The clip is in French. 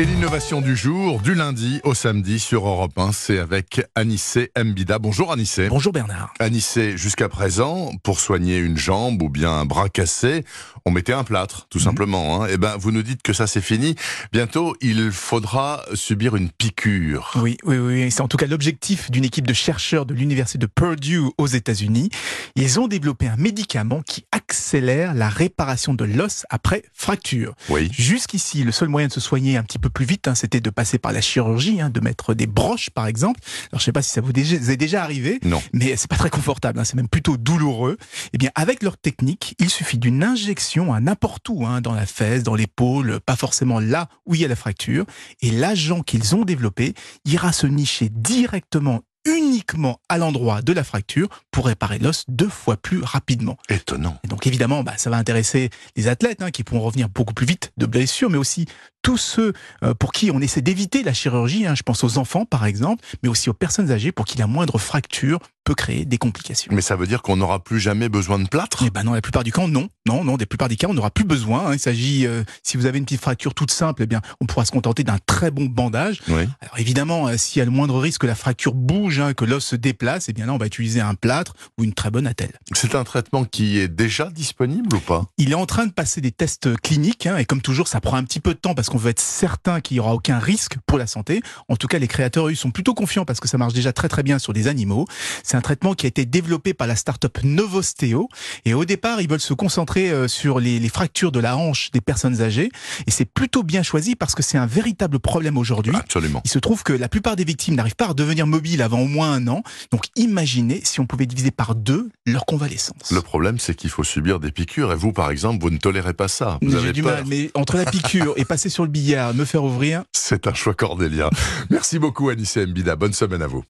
Et l'innovation du jour, du lundi au samedi sur Europe 1, c'est avec Anissé Mbida. Bonjour Anissé. Bonjour Bernard. Anissé, jusqu'à présent, pour soigner une jambe ou bien un bras cassé, on mettait un plâtre, tout simplement. Hein. Et ben, vous nous dites que ça c'est fini. Bientôt, il faudra subir une piqûre. Oui, oui, oui. C'est en tout cas l'objectif d'une équipe de chercheurs de l'université de Purdue aux États-Unis. Ils ont développé un médicament qui accélère la réparation de l'os après fracture. Oui. Jusqu'ici, le seul moyen de se soigner un petit peu plus vite, hein, c'était de passer par la chirurgie, hein, de mettre des broches par exemple. Alors je sais pas si ça vous est déjà arrivé, Non. mais c'est pas très confortable, hein, c'est même plutôt douloureux. Eh bien, avec leur technique, il suffit d'une injection à n'importe où, dans la fesse, dans l'épaule, pas forcément là où il y a la fracture, et l'agent qu'ils ont développé ira se nicher directement uniquement à l'endroit de la fracture pour réparer l'os deux fois plus rapidement. Étonnant. Et donc évidemment, bah, ça va intéresser les athlètes hein, qui pourront revenir beaucoup plus vite de blessures, mais aussi tous ceux euh, pour qui on essaie d'éviter la chirurgie. Hein, je pense aux enfants par exemple, mais aussi aux personnes âgées pour qui la moindre fracture peut créer des complications. Mais ça veut dire qu'on n'aura plus jamais besoin de plâtre? Eh ben non, la plupart du temps, non. Non, non, des plupart des cas, on n'aura plus besoin. hein. Il s'agit, euh, si vous avez une petite fracture toute simple, eh bien, on pourra se contenter d'un très bon bandage. Oui. Alors évidemment, euh, s'il y a le moindre risque que la fracture bouge, hein, que l'os se déplace, eh bien là, on va utiliser un plâtre ou une très bonne attelle. C'est un traitement qui est déjà disponible ou pas? Il est en train de passer des tests cliniques, hein, et comme toujours, ça prend un petit peu de temps parce qu'on veut être certain qu'il n'y aura aucun risque pour la santé. En tout cas, les créateurs, eux, sont plutôt confiants parce que ça marche déjà très très bien sur des animaux. C'est un traitement qui a été développé par la start-up Novosteo, et au départ, ils veulent se concentrer euh, sur les, les fractures de la hanche des personnes âgées, et c'est plutôt bien choisi parce que c'est un véritable problème aujourd'hui. Absolument. Il se trouve que la plupart des victimes n'arrivent pas à redevenir mobiles avant au moins un an. Donc imaginez si on pouvait diviser par deux leur convalescence. Le problème, c'est qu'il faut subir des piqûres. Et vous, par exemple, vous ne tolérez pas ça. Vous avez J'ai du peur. mal, mais entre la piqûre et passer sur le billard, me faire ouvrir, C'est un choix cordélien. Merci beaucoup, Anissé Mbida. Bonne semaine à vous.